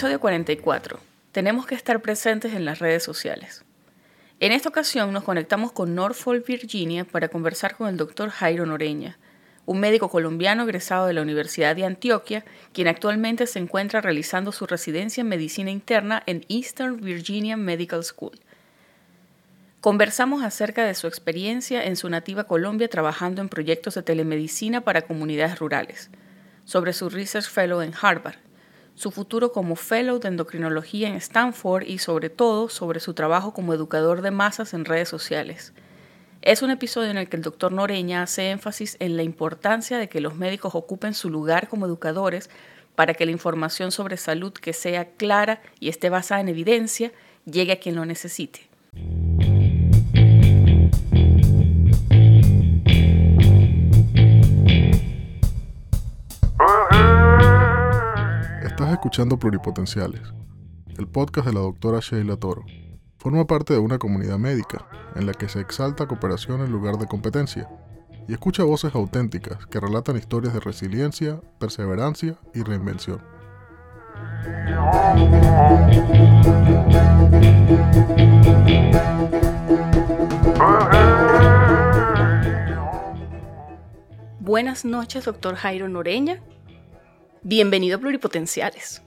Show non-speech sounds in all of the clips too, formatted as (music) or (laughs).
Episodio 44. Tenemos que estar presentes en las redes sociales. En esta ocasión nos conectamos con Norfolk, Virginia, para conversar con el doctor Jairo Noreña, un médico colombiano egresado de la Universidad de Antioquia, quien actualmente se encuentra realizando su residencia en medicina interna en Eastern Virginia Medical School. Conversamos acerca de su experiencia en su nativa Colombia trabajando en proyectos de telemedicina para comunidades rurales, sobre su Research Fellow en Harvard, su futuro como Fellow de Endocrinología en Stanford y sobre todo sobre su trabajo como educador de masas en redes sociales. Es un episodio en el que el doctor Noreña hace énfasis en la importancia de que los médicos ocupen su lugar como educadores para que la información sobre salud que sea clara y esté basada en evidencia llegue a quien lo necesite. Escuchando Pluripotenciales, el podcast de la doctora Sheila Toro. Forma parte de una comunidad médica en la que se exalta cooperación en lugar de competencia y escucha voces auténticas que relatan historias de resiliencia, perseverancia y reinvención. Buenas noches, doctor Jairo Noreña. Bienvenido a Pluripotenciales.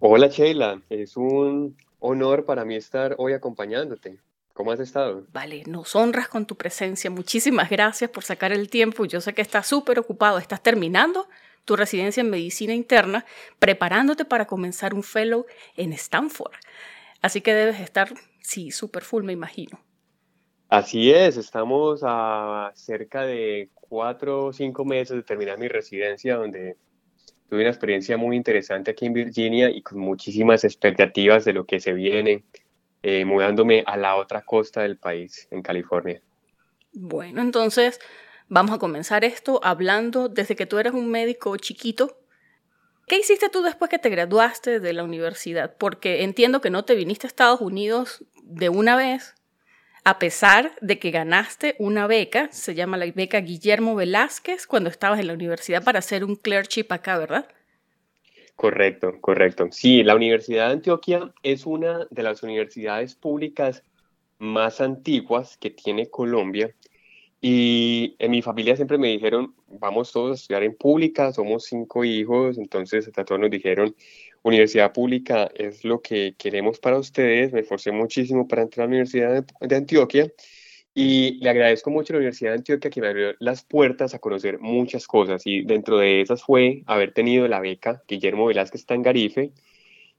Hola Sheila, es un honor para mí estar hoy acompañándote. ¿Cómo has estado? Vale, nos honras con tu presencia. Muchísimas gracias por sacar el tiempo. Yo sé que estás súper ocupado. Estás terminando tu residencia en medicina interna, preparándote para comenzar un fellow en Stanford. Así que debes estar, sí, súper full, me imagino. Así es, estamos a cerca de cuatro o cinco meses de terminar mi residencia, donde tuve una experiencia muy interesante aquí en Virginia y con muchísimas expectativas de lo que se viene, eh, mudándome a la otra costa del país, en California. Bueno, entonces vamos a comenzar esto hablando desde que tú eras un médico chiquito. ¿Qué hiciste tú después que te graduaste de la universidad? Porque entiendo que no te viniste a Estados Unidos de una vez, a pesar de que ganaste una beca, se llama la beca Guillermo Velázquez, cuando estabas en la universidad para hacer un clerkship acá, ¿verdad? Correcto, correcto. Sí, la Universidad de Antioquia es una de las universidades públicas más antiguas que tiene Colombia. Y en mi familia siempre me dijeron, vamos todos a estudiar en pública, somos cinco hijos, entonces a todos nos dijeron, universidad pública es lo que queremos para ustedes. Me esforcé muchísimo para entrar a la Universidad de Antioquia y le agradezco mucho a la Universidad de Antioquia que me abrió las puertas a conocer muchas cosas y dentro de esas fue haber tenido la beca Guillermo Velázquez Tangarife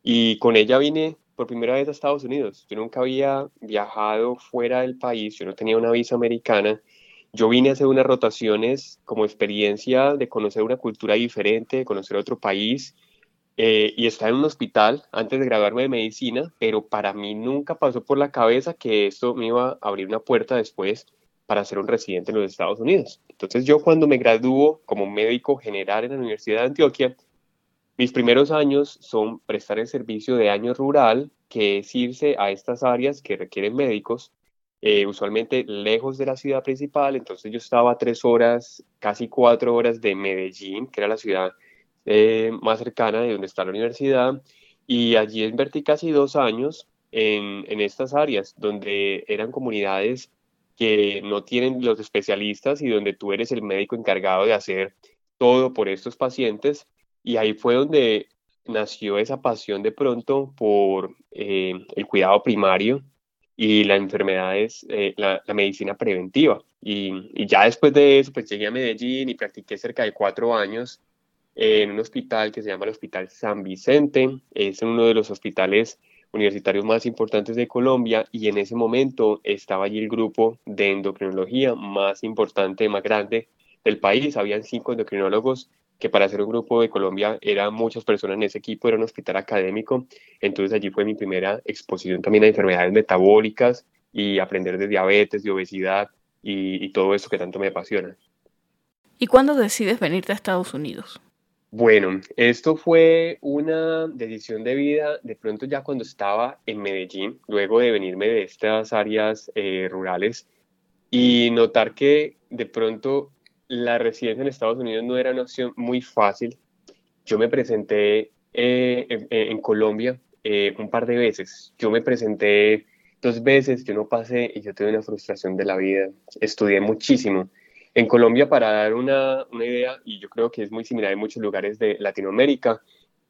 y con ella vine por primera vez a Estados Unidos. Yo nunca había viajado fuera del país, yo no tenía una visa americana. Yo vine a hacer unas rotaciones como experiencia de conocer una cultura diferente, de conocer otro país eh, y estaba en un hospital antes de graduarme de medicina, pero para mí nunca pasó por la cabeza que esto me iba a abrir una puerta después para ser un residente en los Estados Unidos. Entonces yo cuando me graduó como médico general en la Universidad de Antioquia, mis primeros años son prestar el servicio de año rural, que es irse a estas áreas que requieren médicos, eh, usualmente lejos de la ciudad principal. Entonces yo estaba tres horas, casi cuatro horas de Medellín, que era la ciudad eh, más cercana de donde está la universidad y allí invertí casi dos años en, estas áreas donde eran comunidades que no tienen los especialistas y donde tú eres el médico encargado de hacer todo por estos pacientes y ahí fue donde nació esa pasión de pronto por eh, el cuidado primario y las enfermedades, eh, la, la, medicina preventiva. Y, y, ya después de eso, pues llegué a Medellín y practiqué cerca de cuatro años en un hospital que se llama el Hospital San Vicente. Es uno de los hospitales universitarios más importantes de Colombia y en ese momento estaba allí el grupo de endocrinología más importante, más grande del país. Habían cinco endocrinólogos que para ser un grupo de Colombia eran muchas personas en ese equipo, era un hospital académico. Entonces allí fue mi primera exposición también a enfermedades metabólicas y aprender de diabetes, de obesidad y, y todo eso que tanto me apasiona. ¿Y cuándo decides venirte a Estados Unidos? Bueno, esto fue una decisión de vida de pronto ya cuando estaba en Medellín, luego de venirme de estas áreas eh, rurales y notar que de pronto la residencia en Estados Unidos no era una opción muy fácil. Yo me presenté eh, en, Colombia eh, un par de veces. Yo me presenté dos veces, yo no pasé y yo tuve una frustración de la vida. Estudié muchísimo. En Colombia, para dar una, una idea, y yo creo que es muy similar en muchos lugares de Latinoamérica,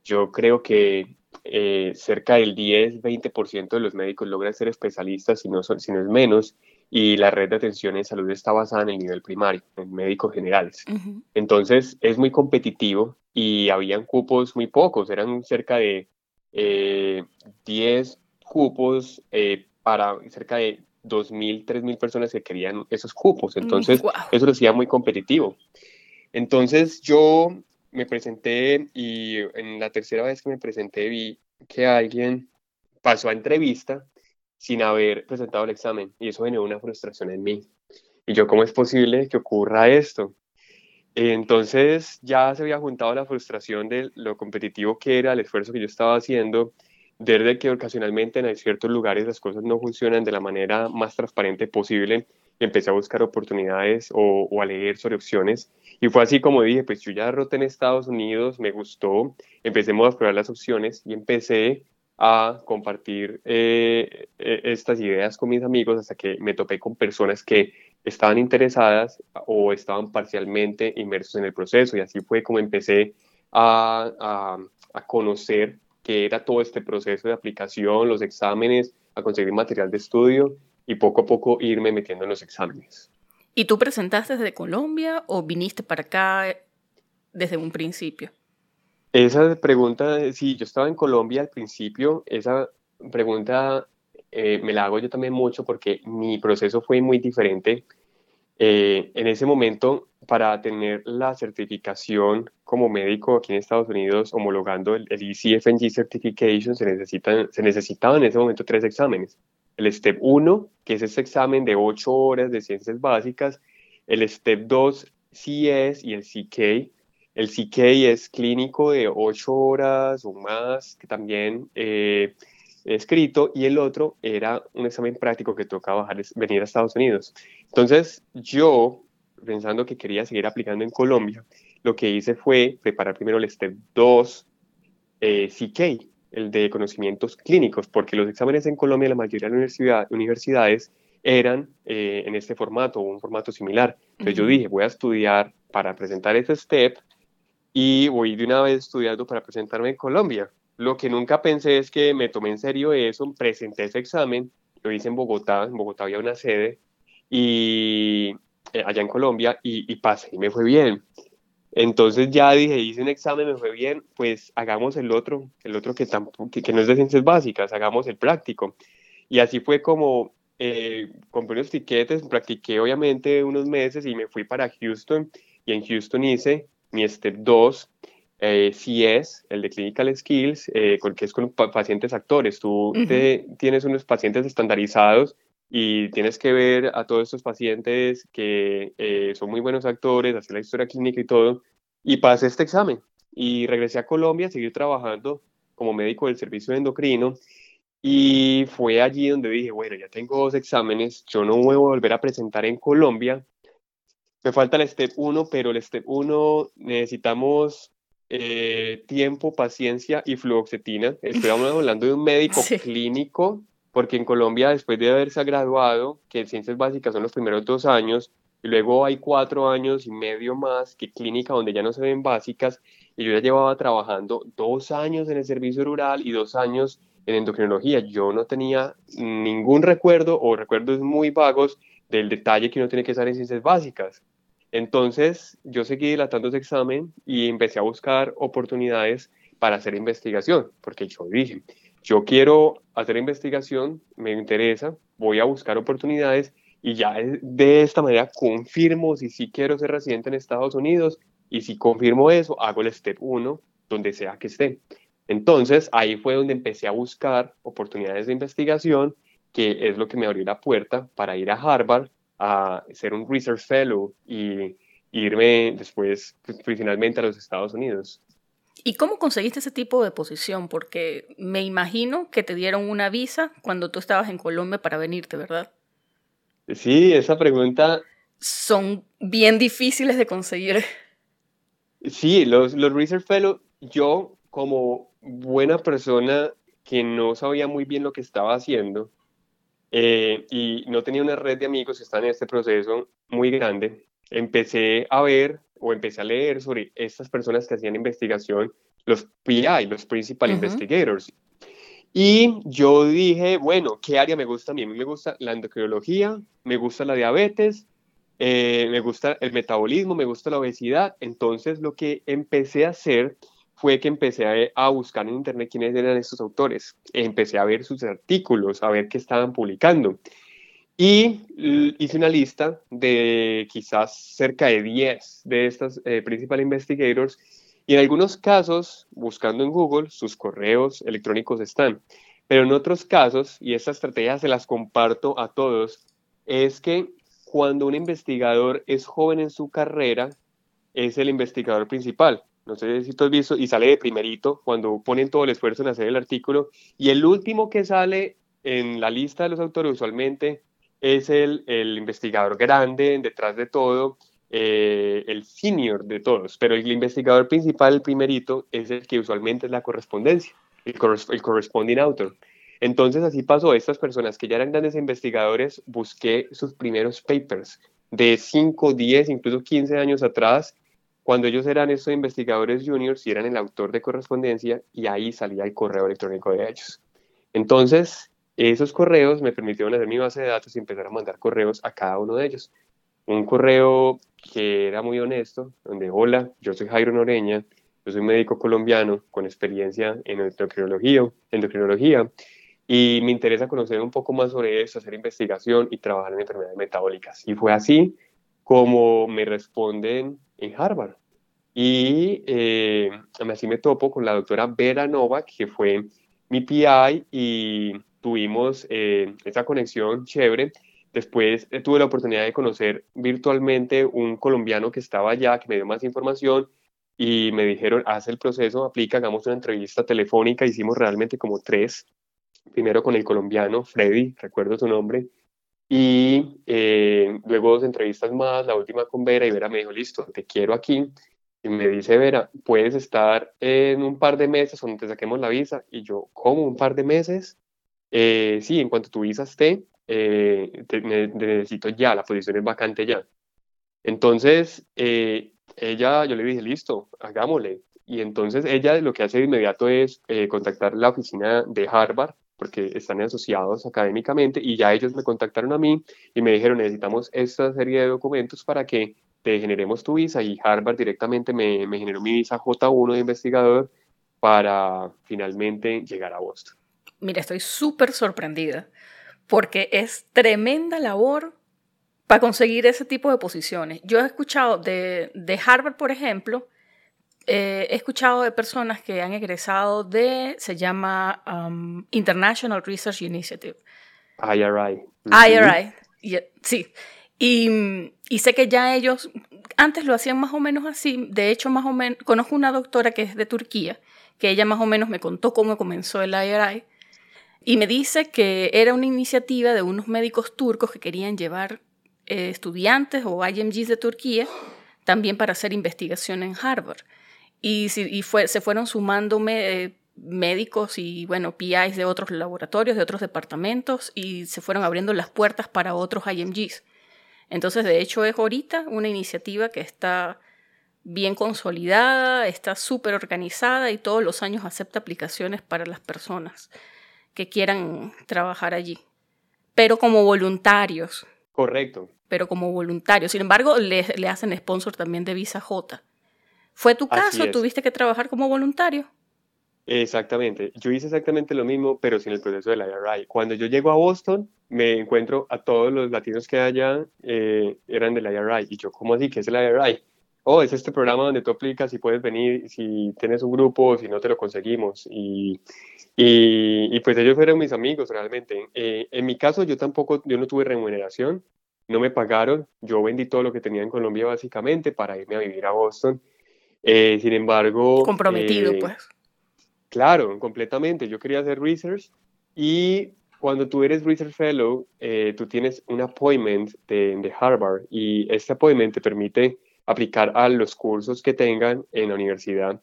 yo creo que eh, cerca del 10-20% de los médicos logran ser especialistas, si no, son, si no es menos, y la red de atención en salud está basada en el nivel primario, en médicos generales. Entonces, es muy competitivo y habían cupos muy pocos, eran cerca de 10 eh, cupos eh, para cerca de 2.000, 3.000 personas que querían esos cupos. Mm, Entonces, eso lo hacía muy competitivo. Entonces, yo me presenté y en la tercera vez que me presenté vi que alguien pasó a entrevista sin haber presentado el examen y eso generó una frustración en mí. Y yo, ¿cómo es posible que ocurra esto? Entonces ya se había juntado la frustración de lo competitivo que era, el esfuerzo que yo estaba haciendo, desde que ocasionalmente en ciertos lugares las cosas no funcionan de la manera más transparente posible empecé a buscar oportunidades o, a leer sobre opciones. Y fue así como dije, pues yo ya roté en Estados Unidos, me gustó, empecemos a explorar las opciones y empecé a compartir eh, e, estas ideas con mis amigos hasta que me topé con personas que estaban interesadas o estaban parcialmente inmersos en el proceso. Y así fue como empecé a, a, a conocer qué era todo este proceso de aplicación, los exámenes, a conseguir material de estudio y poco a poco irme metiendo en los exámenes. ¿Y tú presentaste desde Colombia o viniste para acá desde un principio? Esa pregunta, sí, yo estaba en Colombia al principio, esa pregunta eh, me la hago yo también mucho porque mi proceso fue muy diferente. Eh, en ese momento, para tener la certificación como médico aquí en Estados Unidos, homologando el, el ECFNG Certification, se, necesitan, necesitaban en ese momento tres exámenes el STEP 1, que es ese examen de 8 horas de ciencias básicas, el STEP 2 CS y el CK. El CK es clínico de 8 horas o más, que también eh, escrito, y el otro era un examen práctico que tocaba venir a Estados Unidos. Entonces, yo, pensando que quería seguir aplicando en Colombia, lo que hice fue preparar primero el STEP 2 eh, CK, el de conocimientos clínicos, porque los exámenes en Colombia, la mayoría de las universidades eran eh, en este formato o un formato similar. Entonces yo dije, voy a estudiar para presentar ese STEP y voy de una vez estudiando para presentarme en Colombia. Lo que nunca pensé es que me tomé en serio eso, presenté ese examen, lo hice en Bogotá, en Bogotá había una sede, y eh, allá en Colombia, y, y pasé y me fue bien. Entonces ya dije, hice un examen, me fue bien, pues hagamos el otro, el otro que, que, no es de ciencias básicas, hagamos el práctico. Y así fue como eh, compré unos tiquetes, practiqué obviamente unos meses y me fui para Houston y en Houston hice mi Step 2, eh, CS, el de Clinical Skills, eh, que es con pacientes actores. Tú tienes unos pacientes estandarizados y tienes que ver a todos estos pacientes que eh, son muy buenos actores, hacer la historia clínica y todo, y pasé este examen. Y regresé a Colombia, seguí trabajando como médico del servicio de endocrino y fue allí donde dije, bueno, ya tengo dos exámenes, yo no voy a volver a presentar en Colombia, me falta el STEP 1, pero el STEP 1 necesitamos eh, tiempo, paciencia y fluoxetina. Estoy (laughs) hablando de un médico clínico porque en Colombia, después de haberse graduado, que ciencias básicas son los primeros dos años, y luego hay cuatro años y medio más que clínica donde ya no se ven básicas, y yo ya llevaba trabajando dos años en el servicio rural y dos años en endocrinología. Yo no tenía ningún recuerdo o recuerdos muy vagos del detalle que uno tiene que estar en ciencias básicas. Entonces yo seguí dilatando ese examen y empecé a buscar oportunidades para hacer investigación, porque yo dije, yo quiero hacer investigación, me interesa, voy a buscar oportunidades y ya de esta manera confirmo si sí quiero ser residente en Estados Unidos y si confirmo eso, hago el step 1 donde sea que esté. Entonces ahí fue donde empecé a buscar oportunidades de investigación, que es lo que me abrió la puerta para ir a Harvard a ser un research fellow y irme después pues, finalmente a los Estados Unidos. ¿Y cómo conseguiste ese tipo de posición? Porque me imagino que te dieron una visa cuando tú estabas en Colombia para venirte, ¿verdad? Sí, esa pregunta... Son bien difíciles de conseguir. Sí, los, los Research Fellows, yo como buena persona que no sabía muy bien lo que estaba haciendo eh, y no tenía una red de amigos que están en este proceso muy grande, empecé a ver o empecé a leer sobre estas personas que hacían investigación, los PI, los Principal Investigators. Y yo dije, bueno, ¿qué área me gusta a mí? A mí me gusta la endocrinología, me gusta la diabetes, eh, me gusta el metabolismo, me gusta la obesidad. Entonces lo que empecé a hacer fue que empecé a, buscar en internet quiénes eran estos autores. Empecé a ver sus artículos, a ver qué estaban publicando. Y hice una lista de quizás cerca de 10 de estas eh, principal investigators y en algunos casos, buscando en Google, sus correos electrónicos están. Pero en otros casos, y esta estrategia se las comparto a todos, es que cuando un investigador es joven en su carrera, es el investigador principal. No sé si tú has visto, y sale de primerito cuando ponen todo el esfuerzo en hacer el artículo. Y el último que sale en la lista de los autores usualmente es el, el investigador grande, detrás de todo, eh, el senior de todos, pero el investigador principal, el primerito, es el que usualmente es la correspondencia, el, el corresponding author. Entonces así pasó, estas personas que ya eran grandes investigadores, busqué sus primeros papers de 5, 10, incluso 15 años atrás, cuando ellos eran estos investigadores juniors y eran el autor de correspondencia, y ahí salía el correo electrónico de ellos. Entonces, esos correos me permitieron hacer mi base de datos y empezar a mandar correos a cada uno de ellos. Un correo que era muy honesto, donde, hola, yo soy Jairo Noreña, yo soy médico colombiano con experiencia en endocrinología, endocrinología y me interesa conocer un poco más sobre eso, hacer investigación y trabajar en enfermedades metabólicas. Y fue así como me responden en Harvard. Y eh, así me topo con la doctora Vera Novak, que fue mi PI, y tuvimos eh, esa conexión chévere. Después eh, tuve la oportunidad de conocer virtualmente un colombiano que estaba allá, que me dio más información y me dijeron, haz el proceso, aplica, hagamos una entrevista telefónica. Hicimos realmente como tres primero con el colombiano Freddy, recuerdo su nombre, y eh, luego dos entrevistas más, la última con Vera, y Vera me dijo, listo, te quiero aquí. Y me dice, Vera, puedes estar en un par de meses donde te saquemos la visa. Y yo, ¿cómo? ¿Un par de meses? Eh, sí, en cuanto tu visa esté, eh, necesito ya, la posición es vacante ya. Entonces, ella, yo le dije, listo, hagámosle. Y entonces ella lo que hace de inmediato es contactar la oficina de Harvard porque están asociados académicamente y ya ellos me contactaron a mí y me dijeron necesitamos esta serie de documentos para que te generemos tu visa y Harvard directamente me, me generó mi visa J1 de investigador para finalmente llegar a Boston. Mira, estoy súper sorprendida porque es tremenda labor para conseguir ese tipo de posiciones. Yo he escuchado de, de Harvard, por ejemplo, eh, he escuchado de personas que han egresado de, se llama um, International Research Initiative. IRI. IRI, sí. Y, sé que ya ellos, antes lo hacían más o menos así, de hecho más o menos, conozco una doctora que es de Turquía, que ella más o menos me contó cómo comenzó el IRI, y me dice que era una iniciativa de unos médicos turcos que querían llevar eh, estudiantes o IMGs de Turquía también para hacer investigación en Harvard. Y, se fueron sumando eh, médicos y, bueno, PIs de otros laboratorios, de otros departamentos, y se fueron abriendo las puertas para otros IMGs. Entonces, de hecho, es ahorita una iniciativa que está bien consolidada, está súper organizada y todos los años acepta aplicaciones para las personas que quieran trabajar allí, pero como voluntarios. Correcto. Pero como voluntarios. Sin embargo, le, le hacen sponsor también de Visa J. ¿Fue tu caso? ¿Tuviste que trabajar como voluntario? Exactamente. Yo hice exactamente lo mismo, pero sin el proceso del IRI. Cuando yo llego a Boston, me encuentro a todos los latinos que allá eh, eran del IRI. Y yo, ¿cómo así? ¿Qué es el IRI? Oh, es este programa donde tú aplicas y puedes venir si tienes un grupo, si no te lo conseguimos. Y, y, pues ellos fueron mis amigos realmente. Eh, en mi caso, yo tampoco, yo no tuve remuneración, no me pagaron. Yo vendí todo lo que tenía en Colombia básicamente para irme a vivir a Boston eh, sin embargo... Comprometido, eh, pues. Claro, completamente. Yo quería hacer research y cuando tú eres Research Fellow, eh, tú tienes un appointment de, de, Harvard y este appointment te permite aplicar a los cursos que tengan en la universidad.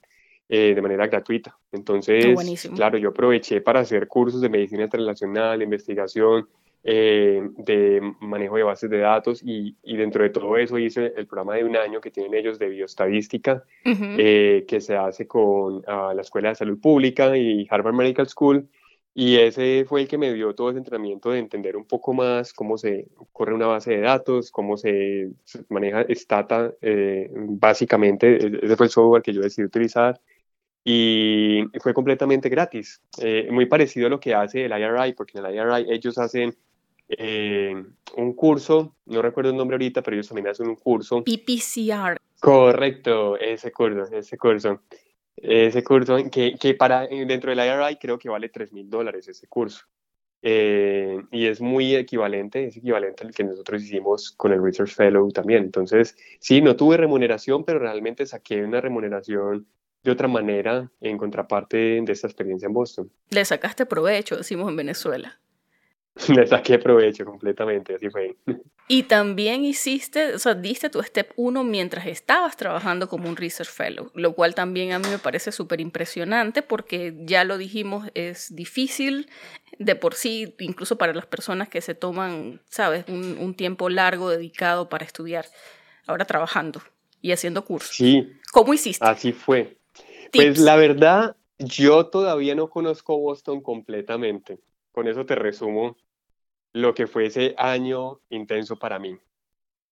eh, de manera gratuita. Entonces, claro, yo aproveché para hacer cursos de medicina internacional, investigación, eh, de manejo de bases de datos y, dentro de todo eso hice el programa de un año que tienen ellos de bioestadística eh, que se hace con ah, la Escuela de Salud Pública y Harvard Medical School. Y ese fue el que me dio todo ese entrenamiento de entender un poco más cómo se corre una base de datos, cómo se, maneja Stata, eh, básicamente, ese fue el software que yo decidí utilizar. Y fue completamente gratis, muy parecido a lo que hace el IRI, porque en el IRI ellos hacen eh, un curso, no recuerdo el nombre ahorita, pero ellos también hacen un curso. PPCR. Correcto, ese curso, ese curso. Ese curso que, que para dentro del IRI creo que vale 3 mil dólares ese curso. Eh, y es muy equivalente, es equivalente al que nosotros hicimos con el Research Fellow también. Entonces, sí, no tuve remuneración, pero realmente saqué una remuneración de otra manera en contraparte de esta experiencia en Boston. Le sacaste provecho, decimos en Venezuela. (laughs) Le saqué provecho completamente, así fue. Y también hiciste, o sea, diste tu step 1 mientras estabas trabajando como un research fellow, lo cual también a mí me parece súper impresionante porque ya lo dijimos, es difícil de por sí, incluso para las personas que se toman, sabes, un, un tiempo largo dedicado para estudiar, ahora trabajando y haciendo cursos. Sí. ¿Cómo hiciste? Así fue. Pues la verdad, yo todavía no conozco Boston completamente. Con eso te resumo lo que fue ese año intenso para mí.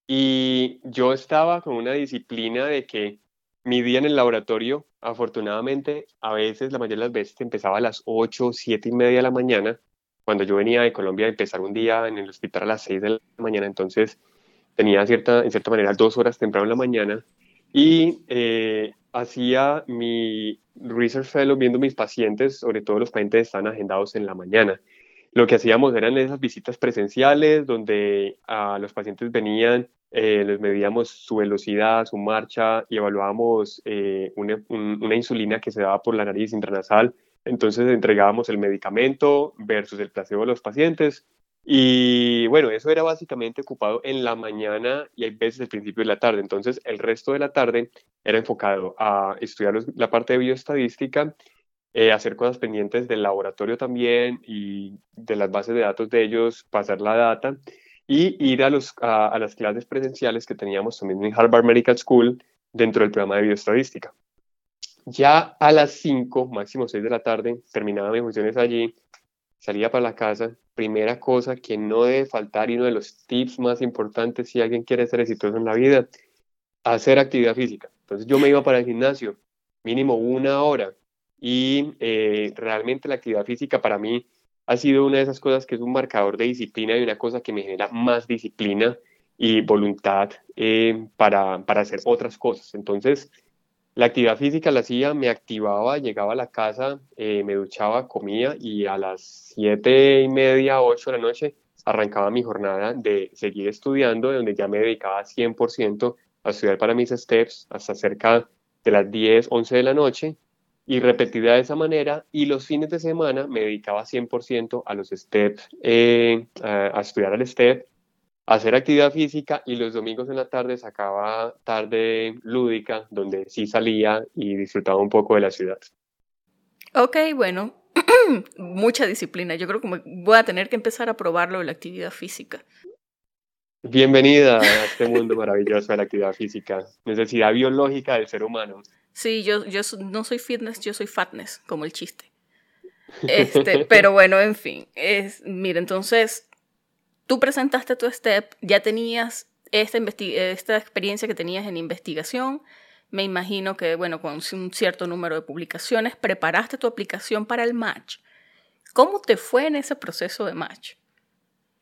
Y yo estaba con una disciplina de que mi día en el laboratorio, afortunadamente, a veces, la mayoría de las veces, empezaba a las 8, 7 y media de la mañana. Cuando yo venía de Colombia empezar un día en el hospital a las 6 de la mañana, entonces tenía cierta, en cierta manera dos horas temprano en la mañana y eh, hacía mi research fellow viendo mis pacientes, sobre todo los pacientes que están agendados en la mañana lo que hacíamos eran esas visitas presenciales donde a los pacientes venían, eh, les medíamos su velocidad, su marcha y evaluábamos eh, una, insulina que se daba por la nariz intranasal. Entonces entregábamos el medicamento versus el placebo de los pacientes. Y bueno, eso era básicamente ocupado en la mañana y hay veces el principio de la tarde. Entonces el resto de la tarde era enfocado a estudiar la parte de bioestadística eh, hacer cosas pendientes del laboratorio también y de las bases de datos de ellos, pasar la data y ir a, los, a, las clases presenciales que teníamos también en Harvard Medical School dentro del programa de bioestadística. Ya a las 5, máximo 6 de la tarde, terminaba mis funciones allí, salía para la casa. Primera cosa que no debe faltar y uno de los tips más importantes si alguien quiere ser exitoso en la vida, hacer actividad física. Entonces yo me iba para el gimnasio, mínimo una hora, y eh, realmente la actividad física para mí ha sido una de esas cosas que es un marcador de disciplina y una cosa que me genera más disciplina y voluntad eh, para, para hacer otras cosas. Entonces, la actividad física la hacía, me activaba, llegaba a la casa, eh, me duchaba, comía y a las siete y media, ocho de la noche arrancaba mi jornada de seguir estudiando, donde ya me dedicaba 100% a estudiar para mis steps hasta cerca de las 10, 11 de la noche y repetida de esa manera y los fines de semana me dedicaba 100% a los steps, eh, a, estudiar al step, a hacer actividad física y los domingos en la tarde sacaba tarde lúdica donde sí salía y disfrutaba un poco de la ciudad. Ok, bueno, (clears throat) mucha disciplina. Yo creo que voy a tener que empezar a probarlo la actividad física. Bienvenida a este mundo maravilloso de la actividad física, necesidad biológica del ser humano. Sí, yo, yo no soy fitness, yo soy fatness, como el chiste. (laughs) Este, pero bueno, en fin. Es, mira, entonces, tú presentaste tu step, ya tenías esta, esta experiencia que tenías en investigación. Me imagino que, bueno, con un cierto número de publicaciones, preparaste tu aplicación para el match. ¿Cómo te fue en ese proceso de match?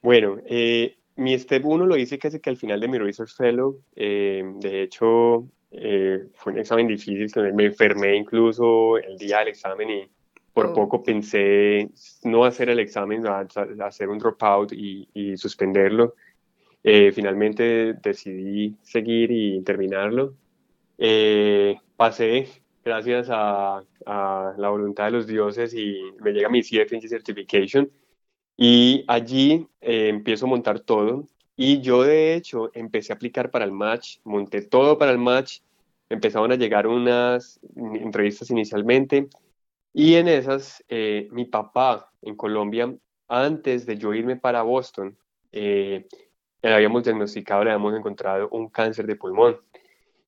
Bueno, eh, mi step 1 lo hice casi que al final de mi Research Fellow. Eh, de hecho, eh, fue un examen difícil, me enfermé incluso el día del examen y por oh. poco pensé no hacer el examen, hacer un dropout y, y suspenderlo. Eh, finalmente decidí seguir y terminarlo. Eh, pasé gracias a, a, la voluntad de los dioses y me llega mi CFNG Certification y allí empiezo a montar todo y yo de hecho empecé a aplicar para el match, monté todo para el match, empezaron a llegar unas entrevistas inicialmente. Y en esas eh, mi papá en Colombia, antes de yo irme para Boston, eh, le habíamos diagnosticado, le habíamos encontrado un cáncer de pulmón.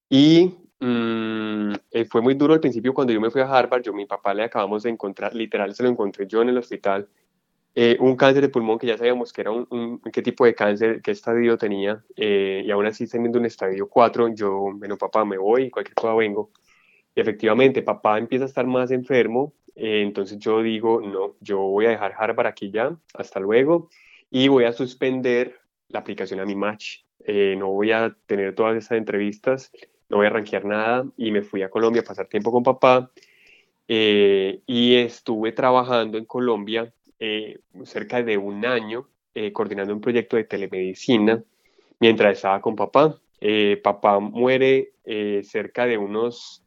Y mm, eh, fue muy duro al principio. Cuando yo me fui a Harvard, yo mi papá le acabamos de encontrar, literal se lo encontré yo en el hospital, eh, un cáncer de pulmón que ya sabíamos que era un, qué tipo de cáncer, qué estadio tenía, eh, y aún así teniendo un estadio 4, yo, bueno, papá, me voy, cualquier cosa vengo. Y efectivamente, papá empieza a estar más enfermo, entonces yo digo, no, yo voy a dejar Harvard aquí ya, hasta luego, y voy a suspender la aplicación a mi match. no voy a tener todas esas entrevistas, no voy a rankear nada y me fui a Colombia a pasar tiempo con papá eh, y estuve trabajando en Colombia eh, cerca de un año eh, coordinando un proyecto de telemedicina mientras estaba con papá. papá muere cerca de unos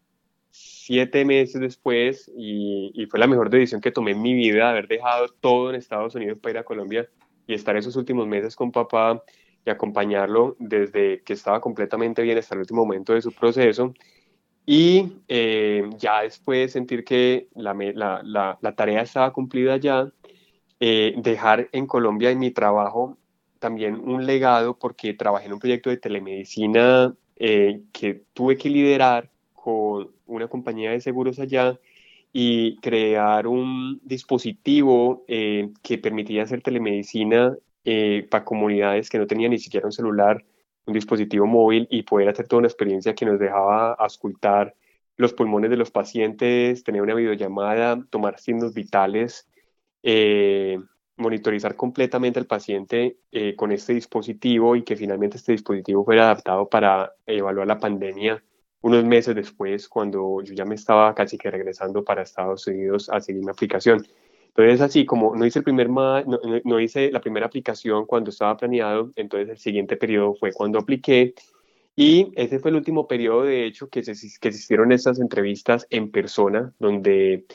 siete meses después y, y, fue la mejor decisión que tomé en mi vida, haber dejado todo en Estados Unidos para ir a Colombia y estar esos últimos meses con papá y acompañarlo desde que estaba completamente bien hasta el último momento de su proceso. Y eh, ya después sentir que la, la, la, tarea estaba cumplida ya, eh, dejar en Colombia en mi trabajo también un legado porque trabajé en un proyecto de telemedicina eh, que tuve que liderar con una compañía de seguros allá y crear un dispositivo que permitía hacer telemedicina eh, para comunidades que no tenían ni siquiera un celular, un dispositivo móvil y poder hacer toda una experiencia que nos dejaba auscultar los pulmones de los pacientes, tener una videollamada, tomar signos vitales, eh, monitorizar completamente al paciente eh, con este dispositivo y que finalmente este dispositivo fuera adaptado para evaluar la pandemia unos meses después, cuando yo ya me estaba casi que regresando para Estados Unidos a seguir mi aplicación. Entonces, así como no hice, el primer no, hice la primera aplicación cuando estaba planeado, entonces el siguiente periodo fue cuando apliqué. Y ese fue el último periodo, de hecho, que se, que se hicieron estas entrevistas en persona, donde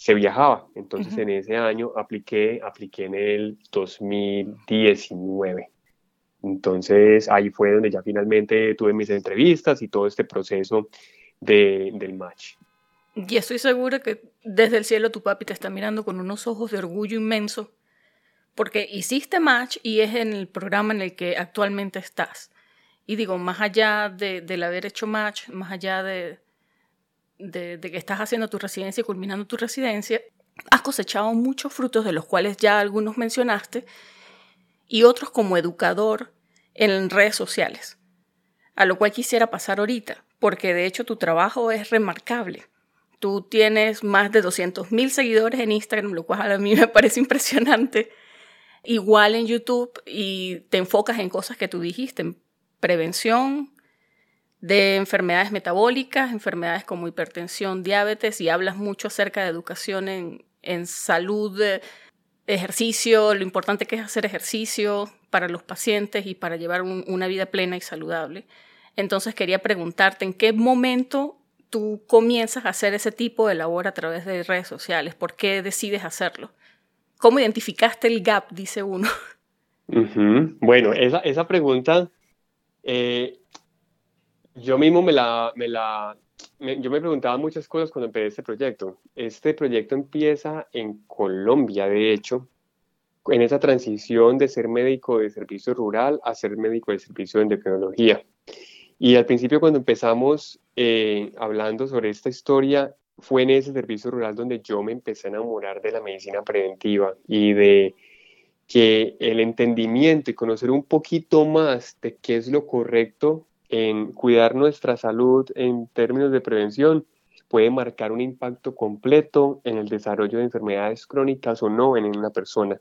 se viajaba. Entonces, en ese año apliqué, apliqué en el 2019. Entonces, ahí fue donde ya finalmente tuve mis entrevistas y todo este proceso de, del match. Y estoy segura que desde el cielo tu papi te está mirando con unos ojos de orgullo inmenso, porque hiciste match y es en el programa en el que actualmente estás. Y digo, más allá de, del haber hecho match, más allá de, de, que estás haciendo tu residencia y culminando tu residencia, has cosechado muchos frutos, de los cuales ya algunos mencionaste, y otros como educador en redes sociales, a lo cual quisiera pasar ahorita, porque de hecho tu trabajo es remarcable. Tú tienes más de 200.000 seguidores en Instagram, lo cual a mí (laughs) me parece impresionante. Igual en YouTube y te enfocas en cosas que tú dijiste, en prevención de enfermedades metabólicas, enfermedades como hipertensión, diabetes y hablas mucho acerca de educación en, en salud, ejercicio, lo importante que es hacer ejercicio para los pacientes y para llevar una vida plena y saludable. Entonces quería preguntarte en qué momento tú comienzas a hacer ese tipo de labor a través de redes sociales? ¿Por qué decides hacerlo? ¿Cómo identificaste el gap, dice uno? Bueno, esa, esa pregunta, eh, yo mismo me la, me la yo me preguntaba muchas cosas cuando empecé este proyecto. Este proyecto empieza en Colombia, de hecho, en esa transición de ser médico de servicio rural a ser médico de servicio de endocrinología. Y al principio cuando empezamos eh, hablando sobre esta historia, fue en ese servicio rural donde yo me empecé a enamorar de la medicina preventiva y de que el entendimiento y conocer un poquito más de qué es lo correcto en cuidar nuestra salud en términos de prevención puede marcar un impacto completo en el desarrollo de enfermedades crónicas o no en una persona.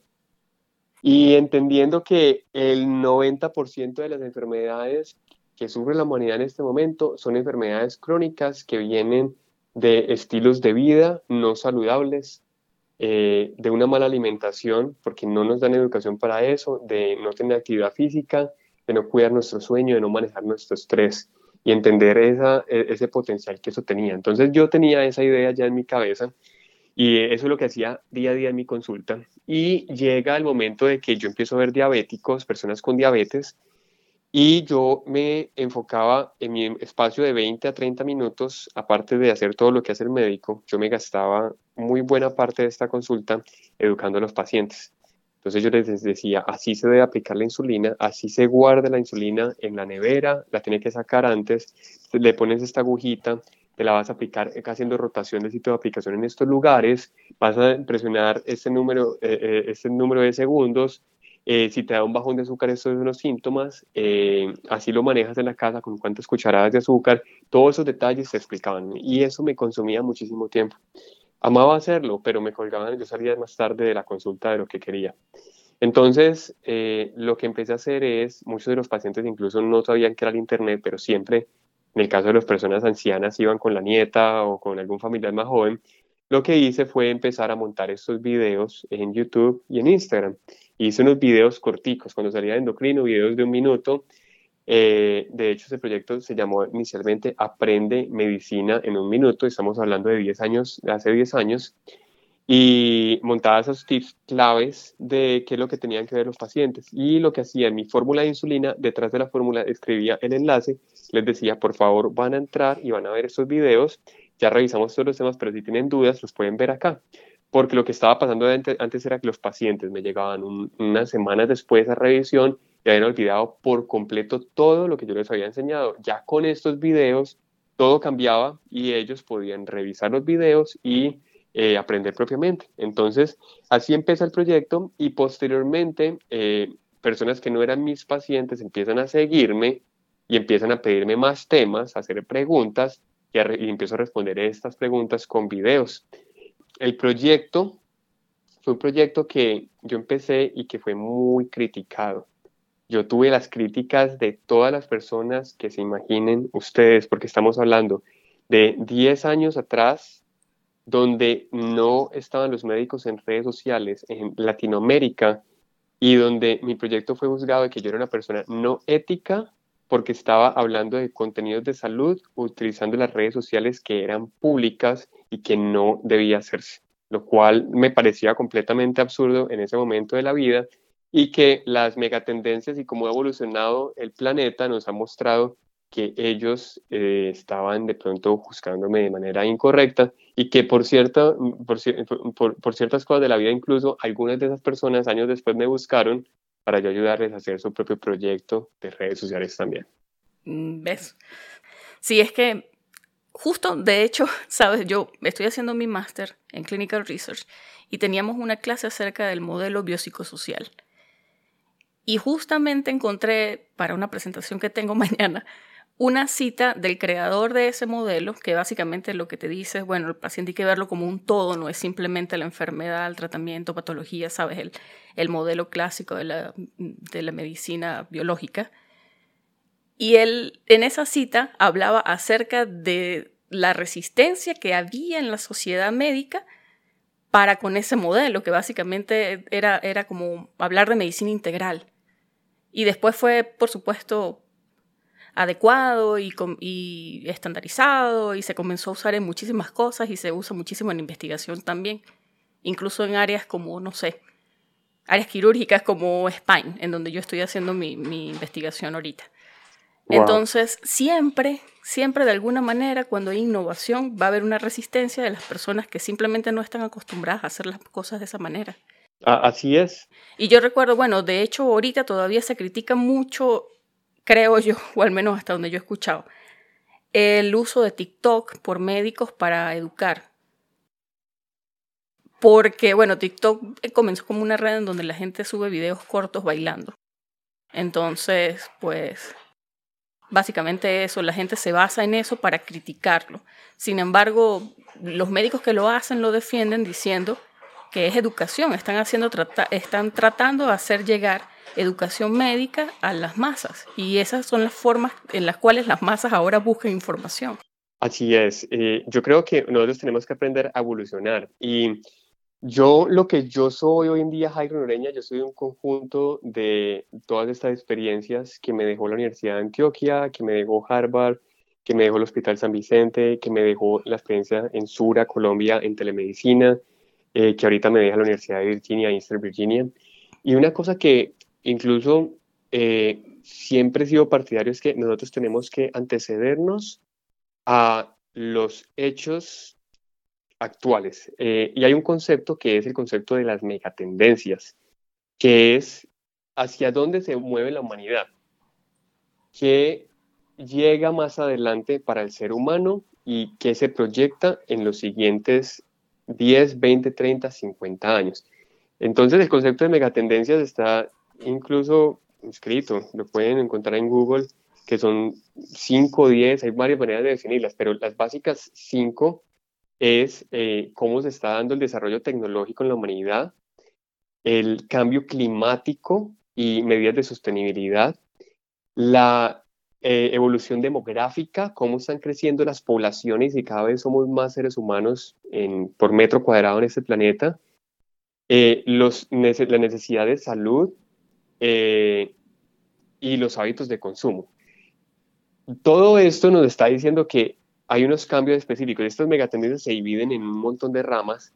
Y entendiendo que el 90% de las enfermedades que sufre la humanidad en este momento son enfermedades crónicas que vienen de estilos de vida no saludables, eh, de una mala alimentación, porque no nos dan educación para eso, de no tener actividad física, de no cuidar nuestro sueño, de no manejar nuestro estrés y entender esa, e, ese potencial que eso tenía. Entonces yo tenía esa idea ya en mi cabeza y eso es lo que hacía día a día en mi consulta. Y llega el momento de que yo empiezo a ver diabéticos, personas con diabetes, Y yo me enfocaba en mi espacio de 20 a 30 minutos, aparte de hacer todo lo que hace el médico, yo me gastaba muy buena parte de esta consulta educando a los pacientes. Entonces yo les decía, así se debe aplicar la insulina, así se guarda la insulina en la nevera, la tiene que sacar antes, le pones esta agujita, te la vas a aplicar haciendo rotación de sitio de aplicación en estos lugares, vas a presionar este número, eh, eh, este número de segundos, eh, si te da un bajón de azúcar, estos son los síntomas, así lo manejas en la casa, con cuántas cucharadas de azúcar, todos esos detalles se explicaban y eso me consumía muchísimo tiempo. Amaba hacerlo, pero me colgaban, yo salía más tarde de la consulta de lo que quería. Entonces, lo que empecé a hacer es, muchos de los pacientes incluso no sabían que era el Internet, pero siempre en el caso de las personas ancianas iban con la nieta o con algún familiar más joven, lo que hice fue empezar a montar estos videos en YouTube y en Instagram. Hice unos videos corticos, cuando salía de endocrino, videos de un minuto. Eh, de hecho, ese proyecto se llamó inicialmente Aprende Medicina en un Minuto. Estamos hablando de 10 años, de hace 10 años y montaba esos tips claves de qué es lo que tenían que ver los pacientes. Y lo que hacía en mi fórmula de insulina, detrás de la fórmula escribía el enlace, les decía, por favor, van a entrar y van a ver estos videos. Ya revisamos todos los temas, pero si tienen dudas, los pueden ver acá. Porque lo que estaba pasando antes era que los pacientes me llegaban unas semanas después a revisión y habían olvidado por completo todo lo que yo les había enseñado. Ya con estos videos, todo cambiaba y ellos podían revisar los videos y eh, aprender propiamente. Entonces, así empieza el proyecto y posteriormente eh, personas que no eran mis pacientes empiezan a seguirme y empiezan a pedirme más temas, a hacer preguntas y, y empiezo a responder estas preguntas con videos. El proyecto fue un proyecto que yo empecé y que fue muy criticado. Yo tuve las críticas de todas las personas que se imaginen ustedes, porque estamos hablando de 10 años atrás donde no estaban los médicos en redes sociales en Latinoamérica y donde mi proyecto fue juzgado de que yo era una persona no ética porque estaba hablando de contenidos de salud utilizando las redes sociales que eran públicas y que no debía hacerse, lo cual me parecía completamente absurdo en ese momento de la vida y que las megatendencias y cómo ha evolucionado el planeta nos ha mostrado que ellos eh, estaban de pronto juzgándome de manera incorrecta y que por, cierta, por, por, ciertas cosas de la vida incluso algunas de esas personas años después me buscaron para yo ayudarles a hacer su propio proyecto de redes sociales también. Mm, ¿Ves? Sí, es que justo, de hecho, (laughs) sabes, yo estoy haciendo mi máster en Clinical Research y teníamos una clase acerca del modelo biopsicosocial. Y justamente encontré para una presentación que tengo (laughs) mañana una cita del creador de ese modelo, que básicamente lo que te dice es, bueno, el paciente hay que verlo como un todo, no es simplemente la enfermedad, el tratamiento, patología, sabes, el, el modelo clásico de la, de la medicina biológica. Y él en esa cita hablaba acerca de la resistencia que había en la sociedad médica para con ese modelo, que básicamente era, era como hablar de medicina integral. Y después fue, por supuesto, adecuado y, estandarizado y se comenzó a usar en muchísimas cosas y se usa muchísimo en investigación también, incluso en áreas como, no sé, áreas quirúrgicas como Spine, en donde yo estoy haciendo mi, investigación ahorita. Entonces, siempre, siempre de alguna manera, cuando hay innovación, va a haber una resistencia de las personas que simplemente no están acostumbradas a hacer las cosas de esa manera. Así es. Y yo recuerdo, bueno, de hecho ahorita todavía se critica mucho creo yo, (laughs) o al menos hasta donde yo he escuchado, el uso de TikTok por médicos para educar. Porque, bueno, TikTok comenzó como una red en donde la gente sube videos cortos bailando. Entonces, pues, básicamente eso, la gente se basa en eso para criticarlo. Sin embargo, los médicos que lo hacen lo defienden diciendo que es educación, están, haciendo, están tratando de hacer llegar educación médica a las masas. Y esas son las formas en las cuales las masas ahora buscan información. Así es, eh, yo creo que nosotros tenemos que aprender a evolucionar. Y yo lo que yo soy hoy en día, Jairo Noreña, yo soy un conjunto de todas estas experiencias que me dejó la Universidad de Antioquia, que me dejó Harvard, que me dejó el Hospital San Vicente, que me dejó la experiencia en Sura, Colombia, en telemedicina, eh, que ahorita me deja la Universidad de Virginia, Eastern Virginia. Y una cosa que incluso eh, siempre he sido partidario es que nosotros tenemos que antecedernos a los hechos actuales. Eh, y hay un concepto que es el concepto de las megatendencias, que es hacia dónde se mueve la humanidad, qué llega más adelante para el ser humano y qué se proyecta en los siguientes 10, 20, 30, 50 años. Entonces el concepto de megatendencias está incluso escrito, lo pueden encontrar en Google, que son 5 o 10, hay varias maneras de definirlas, pero las básicas 5 es eh, cómo se está dando el desarrollo tecnológico en la humanidad, el cambio climático y medidas de sostenibilidad, la eh, evolución demográfica, cómo están creciendo las poblaciones y cada vez somos más seres humanos por metro cuadrado en este planeta, eh, los, la necesidad de salud eh, y los hábitos de consumo. Todo esto nos está diciendo que hay unos cambios específicos. Estas megatendencias se dividen en un montón de ramas.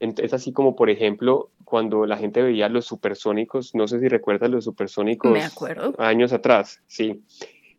Es así como, por ejemplo, cuando la gente veía los supersónicos, no sé si recuerdas los supersónicos Me acuerdo. años atrás, sí.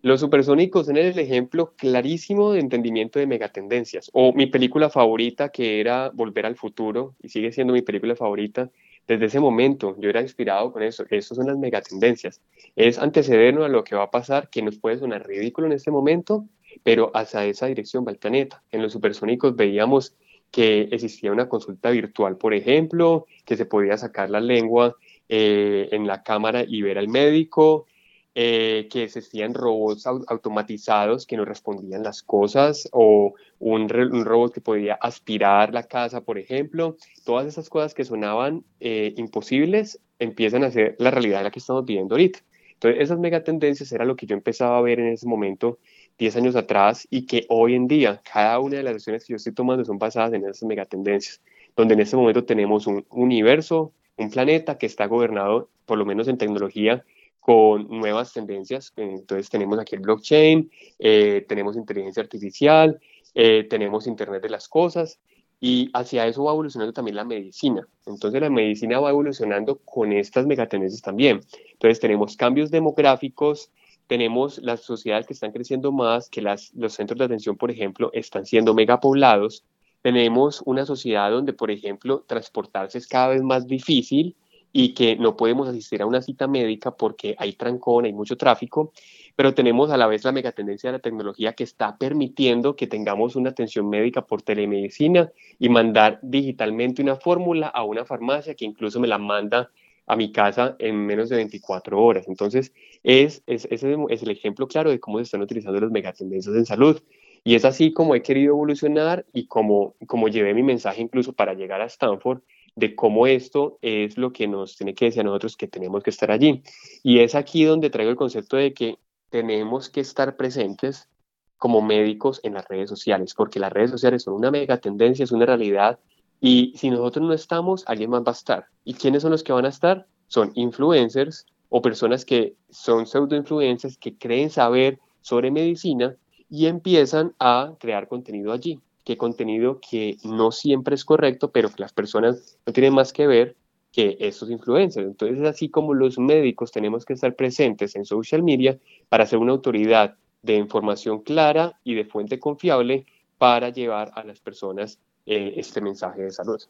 Los supersónicos son el ejemplo clarísimo de entendimiento de megatendencias. O mi película favorita, que era Volver al Futuro, y sigue siendo mi película favorita, desde ese momento yo era inspirado con eso. Esas son las megatendencias. Es antecedernos a lo que va a pasar, que nos puede sonar ridículo en este momento, pero hacia esa dirección va el planeta. En los supersónicos veíamos que existía una consulta virtual, por ejemplo, que se podía sacar la lengua eh, en la cámara y ver al médico, eh, que existían robots automatizados que nos respondían las cosas o un, robot que podía aspirar la casa, por ejemplo. Todas esas cosas que sonaban eh, imposibles empiezan a ser la realidad en la que estamos viviendo ahorita. Entonces, esas megatendencias era lo que yo empezaba a ver en ese momento, 10 años atrás, y que hoy en día cada una de las acciones que yo estoy tomando son basadas en esas megatendencias, donde en este momento tenemos un universo, un planeta que está gobernado, por lo menos en tecnología, con nuevas tendencias. Entonces tenemos aquí el blockchain, eh, tenemos inteligencia artificial, eh, tenemos Internet de las Cosas y hacia eso va evolucionando también la medicina. Entonces la medicina va evolucionando con estas megatendencias también. Entonces tenemos cambios demográficos, tenemos las sociedades que están creciendo más, que las, los centros de atención, por ejemplo, están siendo megapoblados. Tenemos una sociedad donde, por ejemplo, transportarse es cada vez más difícil y que no podemos asistir a una cita médica porque hay trancón, hay mucho tráfico, pero tenemos a la vez la megatendencia de la tecnología que está permitiendo que tengamos una atención médica por telemedicina y mandar digitalmente una fórmula a una farmacia que incluso me la manda a mi casa en menos de 24 horas. Entonces, es, es, ese es el ejemplo claro de cómo se están utilizando las megatendencias en salud. Y es así como he querido evolucionar y como, como llevé mi mensaje incluso para llegar a Stanford de cómo esto es lo que nos tiene que decir a nosotros que tenemos que estar allí. Y es aquí donde traigo el concepto de que tenemos que estar presentes como médicos en las redes sociales, porque las redes sociales son una mega tendencia, es una realidad, y si nosotros no estamos, alguien más va a estar. ¿Y quiénes son los que van a estar? Son influencers o personas que son pseudo-influencers que creen saber sobre medicina y empiezan a crear contenido allí qué contenido que no siempre es correcto, pero que las personas no tienen más que ver que estos influencers. Entonces, es así como los médicos tenemos que estar presentes en social media para ser una autoridad de información clara y de fuente confiable para llevar a las personas eh, este mensaje de salud.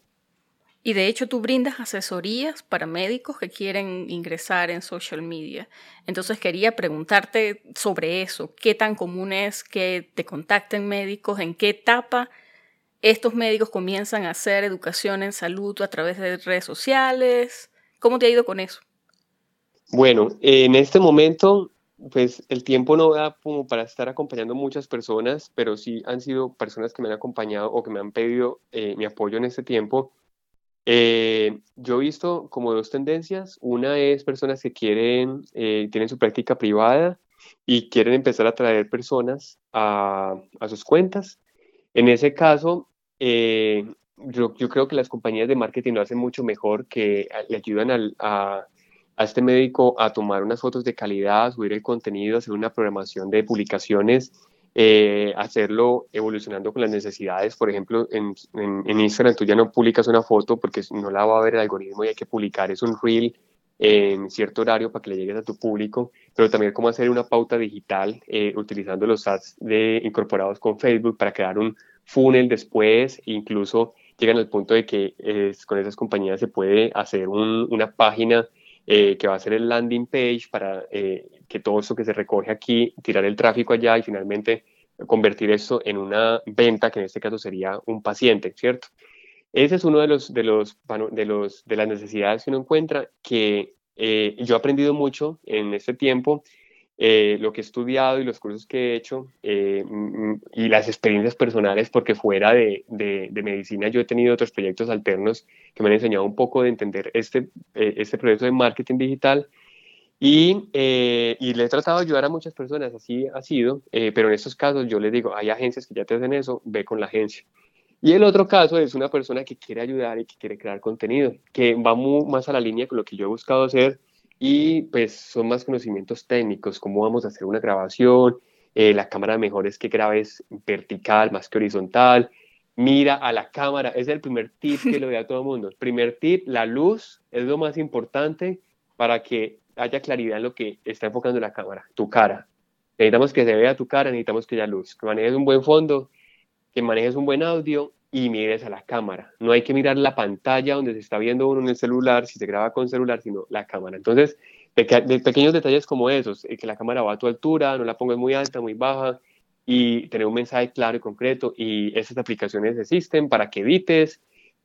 Y de hecho tú brindas asesorías para médicos que quieren ingresar en social media. Entonces quería preguntarte sobre eso. ¿Qué tan común es que te contacten médicos? ¿En qué etapa estos médicos comienzan a hacer educación en salud a través de redes sociales? ¿Cómo te ha ido con eso? Bueno, en este momento, pues el tiempo no da como para estar acompañando muchas personas, pero sí han sido personas que me han acompañado o que me han pedido eh, mi apoyo en este tiempo eh, yo he visto como dos tendencias. Una es personas que quieren, eh, tienen su práctica privada y quieren empezar a traer personas a, sus cuentas. En ese caso, eh, yo, creo que las compañías de marketing lo hacen mucho mejor, que le ayudan a, a este médico a tomar unas fotos de calidad, subir el contenido, hacer una programación de publicaciones eh, hacerlo evolucionando con las necesidades. Por ejemplo, en, en, Instagram tú ya no publicas una foto porque no la va a ver el algoritmo y hay que publicar, es un reel en cierto horario para que le llegues a tu público, pero también cómo hacer una pauta digital eh, utilizando los ads de, incorporados con Facebook para crear un funnel después, incluso llegan al punto de que con esas compañías se puede hacer una página eh, que va a ser el landing page para eh, que todo eso que se recoge aquí, tirar el tráfico allá y finalmente convertir eso en una venta, que en este caso sería un paciente, ¿cierto? Ese es uno de los de los de los de las necesidades que uno encuentra que eh, yo he aprendido mucho en este tiempo eh, lo que he estudiado y los cursos que he hecho eh, mm, y las experiencias personales, porque fuera de, de, medicina yo he tenido otros proyectos alternos que me han enseñado un poco de entender este, eh, este proceso de marketing digital y, y, le he tratado de ayudar a muchas personas, así ha sido, pero en estos casos yo les digo, hay agencias que ya te hacen eso, ve con la agencia. Y el otro caso es una persona que quiere ayudar y que quiere crear contenido, que va muy, más a la línea con lo que yo he buscado hacer y pues son más conocimientos técnicos, cómo vamos a hacer una grabación, eh, la cámara mejor es que grabes vertical más que horizontal, mira a la cámara, es el primer tip que lo doy a todo el mundo. Primer tip, la luz es lo más importante para que haya claridad en lo que está enfocando la cámara, tu cara. Necesitamos que se vea tu cara, necesitamos que haya luz, que manejes un buen fondo, que manejes un buen audio y mires a la cámara. No hay que mirar la pantalla donde se está viendo uno en el celular, si se graba con celular, sino la cámara. Entonces, de, pequeños detalles como esos, eh, que la cámara va a tu altura, no la pongas muy alta, muy baja, y tener un mensaje claro y concreto. Y esas aplicaciones existen para que edites,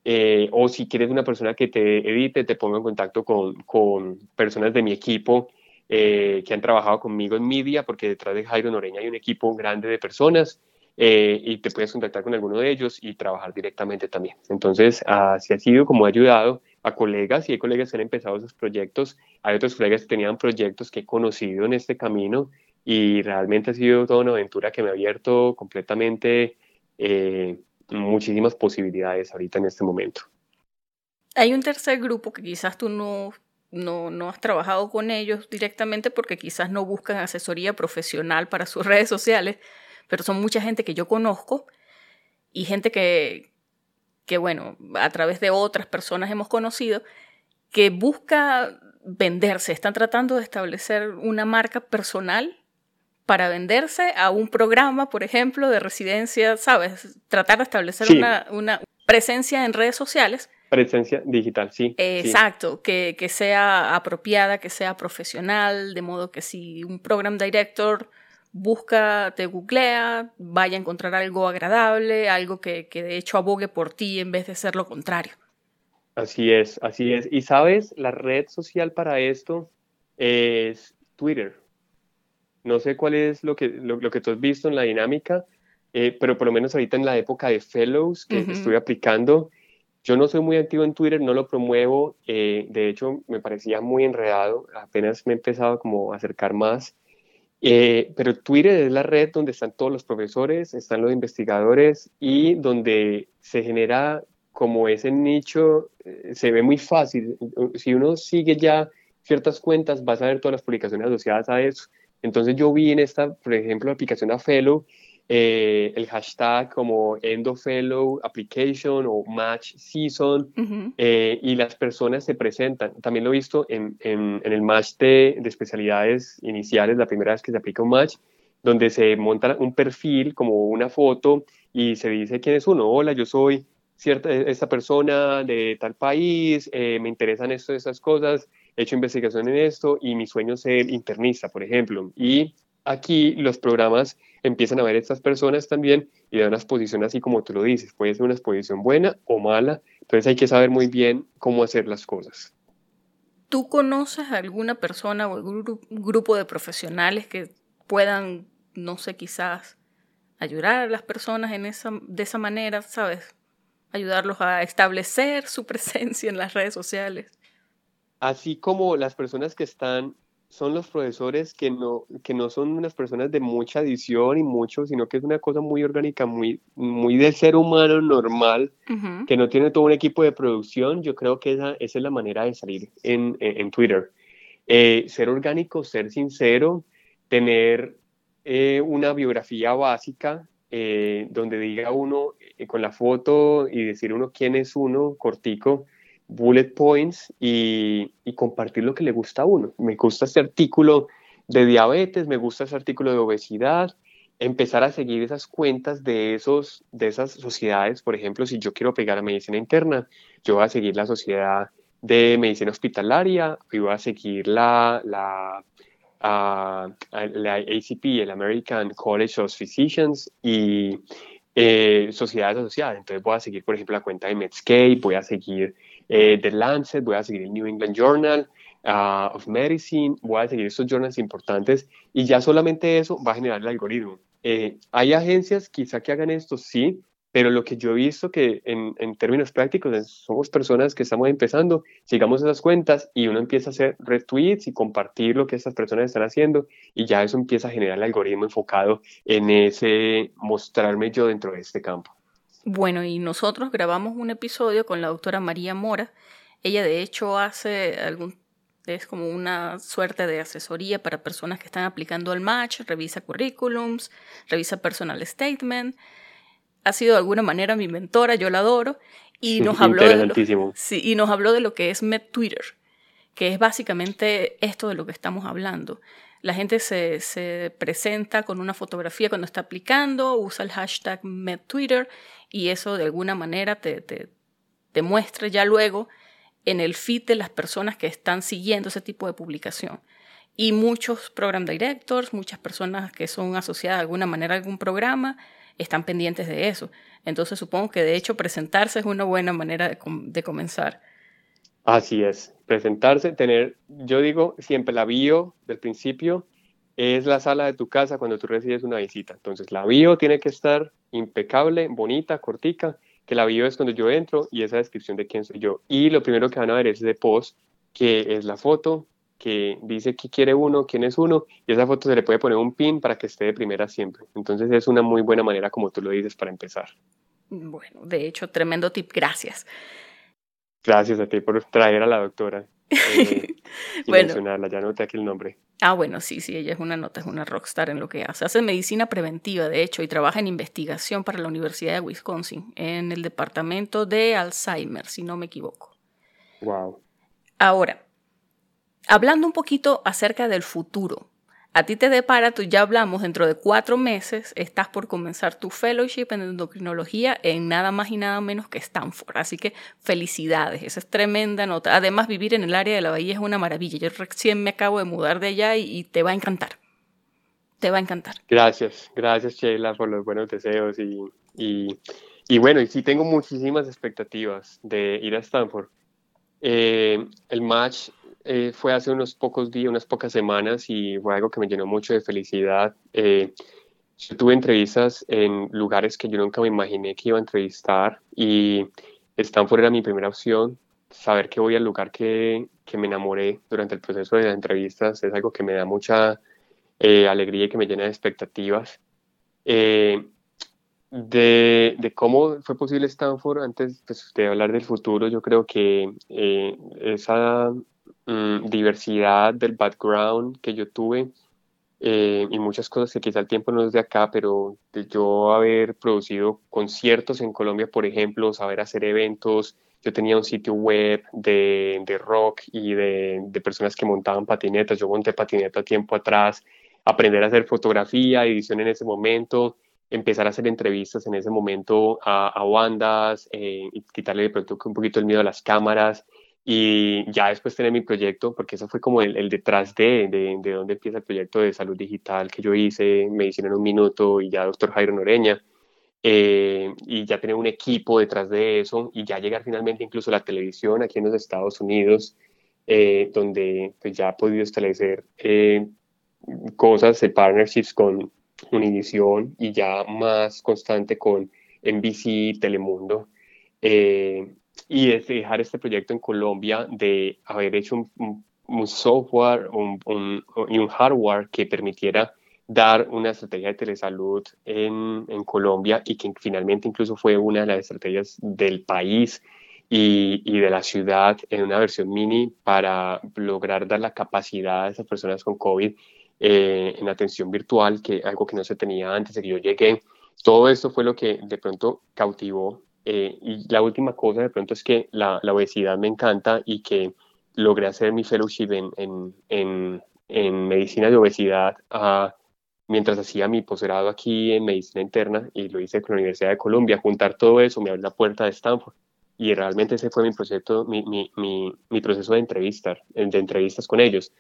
eh, o si quieres una persona que te edite, te pongo en contacto con, con personas de mi equipo eh, que han trabajado conmigo en media, porque detrás de Jairo Noreña hay un equipo grande de personas eh, y te puedes contactar con alguno de ellos y trabajar directamente también. Entonces, así ha sido como ha ayudado a colegas y hay colegas que han empezado esos proyectos, hay otros colegas que tenían proyectos que he conocido en este camino y realmente ha sido toda una aventura que me ha abierto completamente eh, muchísimas posibilidades ahorita en este momento. Hay un tercer grupo que quizás tú no, no, no has trabajado con ellos directamente porque quizás no buscan asesoría profesional para sus (laughs) redes sociales, pero son mucha gente que yo conozco y gente que, que, bueno, a través de otras personas hemos conocido, que busca venderse, están tratando de establecer una marca personal para venderse a un programa, por ejemplo, de residencia, ¿sabes? Tratar de establecer una, una, presencia en redes sociales. Presencia digital, sí. exacto, Que, que, sea apropiada, que sea profesional, de modo que si un program director busca, te googlea, vaya a encontrar algo agradable, algo que, de hecho abogue por ti en vez de ser lo contrario. Así es, así es. Y sabes, la red social para esto es Twitter. No sé cuál es lo que, lo, que tú has visto en la dinámica, eh, pero por lo menos ahorita en la época de fellows que estoy aplicando, yo no soy muy activo en Twitter, no lo promuevo, eh, de hecho me parecía muy enredado, apenas me he empezado como a acercar más. Eh, pero Twitter es la red donde están todos los profesores, están los investigadores y donde se genera como ese nicho, eh, se ve muy fácil. Si uno sigue ya ciertas cuentas, vas a ver todas las publicaciones asociadas a eso. Entonces yo vi en esta, por ejemplo, aplicación a Fellow, eh, el hashtag como EndoFellow Application o Match Season eh, y las personas se presentan. También lo he visto en, en, el match de, de, especialidades iniciales, la primera vez que se aplica un match, donde se monta un perfil como una foto y se dice quién es uno. Hola, yo soy cierta, esta persona de tal país, eh, me interesan esto, estas cosas, he hecho investigación en esto y mi sueño es ser internista, por ejemplo. Y aquí los programas empiezan a ver estas personas también y dan una exposición así como tú lo dices, puede ser una exposición buena o mala, entonces hay que saber muy bien cómo hacer las cosas. ¿Tú conoces a alguna persona o algún grupo de profesionales que puedan, no sé, quizás ayudar a las personas en esa, de esa manera, sabes? Ayudarlos a establecer su (laughs) presencia en las redes sociales. Así como las personas que están son los profesores que no, que no son unas personas de mucha edición y mucho, sino que es una cosa muy orgánica, muy, muy del ser humano normal, que no tiene todo un equipo de producción. Yo creo que esa, esa es la manera de salir en, en, Twitter. Eh, ser orgánico, ser sincero, tener eh, una biografía básica eh, donde diga uno con la foto y decir uno quién es uno, cortico, bullet points y, y, compartir lo que le gusta a uno. Me gusta este artículo de diabetes, me gusta este artículo de obesidad, empezar a seguir esas cuentas de, esos, de esas sociedades. Por ejemplo, si yo quiero pegar a medicina interna, yo voy a seguir la sociedad de medicina hospitalaria y voy a seguir la, la, la ACP, el American College of Physicians y eh, sociedades asociadas. Entonces voy a seguir, por ejemplo, la cuenta de Medscape, voy a seguir eh, The Lancet, voy a seguir el New England Journal uh, of Medicine, voy a seguir estos journals importantes y ya solamente eso va a generar el algoritmo. Eh, hay agencias quizá que hagan esto, sí, pero lo que yo he visto que en, en, términos prácticos somos personas que estamos empezando, sigamos esas cuentas y uno empieza a hacer retweets y compartir lo que estas personas están haciendo y ya eso empieza a generar el algoritmo enfocado en ese mostrarme yo dentro de este campo. Bueno, y nosotros grabamos un episodio con la doctora María Mora. Ella de hecho hace algún es como una suerte de asesoría para personas que están aplicando al match, revisa currículums, revisa personal statement. Ha sido de alguna manera mi mentora, yo la adoro, y nos, habló de lo, sí, y nos habló de lo que es MedTwitter, que es básicamente esto de lo que estamos hablando. La gente se, se presenta con una fotografía cuando está aplicando, usa el hashtag MedTwitter y eso de alguna manera te, te, te muestra ya luego en el feed de las personas que están siguiendo ese tipo de publicación. Y muchos program directors, muchas personas que son asociadas de alguna manera a algún programa, están pendientes de eso. Entonces supongo que de hecho presentarse es una buena manera de, comenzar. Así es, presentarse, tener, yo digo siempre la bio del principio es la sala de tu casa cuando tú recibes una visita. Entonces la bio tiene que estar impecable, bonita, cortica que la bio es cuando yo entro y esa descripción de quién soy yo. Y lo primero que van a ver es de post, que es la foto, que dice qué quiere uno, quién es uno, y esa foto se le puede poner un pin para que esté de primera siempre. Entonces es una muy buena manera, como tú lo dices, para empezar. Bueno, de hecho, tremendo tip, gracias. Gracias a ti por traer a la doctora. Eh, (laughs) bueno, mencionarla, ya noté aquí el nombre. Ah, bueno, sí, sí, ella es una nota, es una rockstar en lo que hace. Hace medicina preventiva, de hecho, y trabaja en investigación para la Universidad de Wisconsin, en el departamento de Alzheimer, si no me equivoco. Wow. Ahora, hablando un poquito acerca del futuro, a ti te depara, tú ya hablamos, dentro de cuatro meses estás por comenzar tu fellowship en endocrinología en nada más y nada menos que Stanford. Así que felicidades, esa es tremenda nota. Además, vivir en el área de la bahía es una maravilla. Yo recién me acabo de mudar de allá y, te va a encantar. Te va a encantar. Gracias, gracias Sheila por los buenos deseos y, y, bueno, y sí tengo muchísimas expectativas de ir a Stanford. Eh, el match eh, fue hace unos pocos días, unas pocas semanas y fue algo que me llenó mucho de felicidad. Eh, yo tuve entrevistas en lugares que yo nunca me imaginé que iba a entrevistar y Stanford era mi primera opción. Saber que voy al lugar que, que me enamoré durante el proceso de las entrevistas es algo que me da mucha eh, alegría y que me llena de expectativas. de, de, cómo fue posible Stanford, antes pues, de hablar del futuro, yo creo que esa Mm, diversidad del background que yo tuve eh, y muchas cosas que quizá el tiempo no es de acá, pero de yo haber producido conciertos en Colombia, por ejemplo, saber hacer eventos. Yo tenía un sitio web de, de rock y de, de, personas que montaban patinetas. Yo monté patineta tiempo atrás, aprender a hacer fotografía, edición en ese momento, empezar a hacer entrevistas en ese momento a, a bandas eh, y quitarle de pronto un poquito el miedo a las cámaras y ya después tener mi proyecto, porque eso fue como el, detrás de, de, de dónde empieza el proyecto de salud digital que yo hice, medicina en un minuto y ya doctor Jairo Noreña, eh, y ya tener un equipo detrás de eso y ya llegar finalmente incluso a la televisión aquí en los Estados Unidos, eh, donde pues, ya he podido establecer eh, cosas partnerships con Univision y ya más constante con NBC, Telemundo. Eh, y es dejar este proyecto en Colombia de haber hecho un, software y un hardware que permitiera dar una estrategia de telesalud en, en, Colombia y que finalmente incluso fue una de las estrategias del país y, y, de la ciudad en una versión mini para lograr dar la capacidad a esas personas con COVID eh, en atención virtual, que algo que no se tenía antes de que yo llegué. Todo esto fue lo que de pronto cautivó Eh, y la última cosa de pronto es que la, obesidad me encanta y que logré hacer mi fellowship en, en, en, medicina de obesidad a, mientras hacía mi posgrado aquí en medicina interna y lo hice con la Universidad de Colombia. Juntar todo eso me abrió la puerta de Stanford y realmente ese fue mi mi, mi, mi proceso de, entrevistar, de entrevistas con ellos.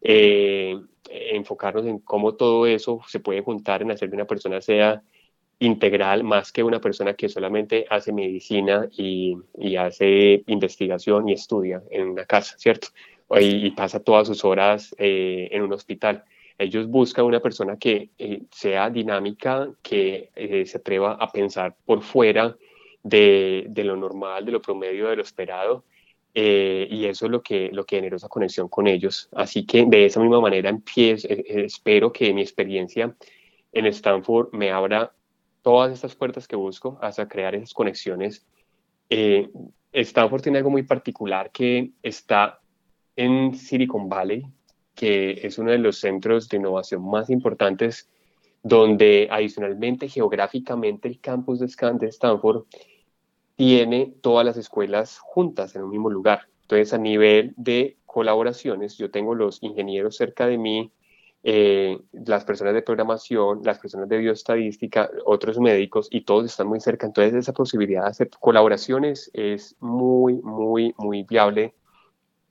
Eh, enfocarnos en cómo todo eso se puede juntar en hacer que una persona sea integral más que una persona que solamente hace medicina y, y hace investigación y estudia en una casa, ¿cierto? Y, pasa todas sus horas eh, en un hospital. Ellos buscan una persona que eh, sea dinámica, que se atreva a pensar por fuera de, de, lo normal, de lo promedio, de lo esperado. Eh, y eso es lo que, lo que generó esa conexión con ellos. Así que de esa misma manera empiezo, eh, eh, espero que mi experiencia en Stanford me abra todas estas puertas que busco hasta crear esas conexiones. Stanford tiene algo muy particular que está en Silicon Valley, que es uno de los centros de innovación más importantes, donde adicionalmente geográficamente el campus de Stanford tiene todas las escuelas juntas en un mismo lugar. Entonces, a nivel de colaboraciones, yo tengo los ingenieros cerca de mí, eh, las personas de programación, las personas de bioestadística, otros médicos, y todos están muy cerca. Entonces, esa posibilidad de hacer colaboraciones es muy, muy, muy viable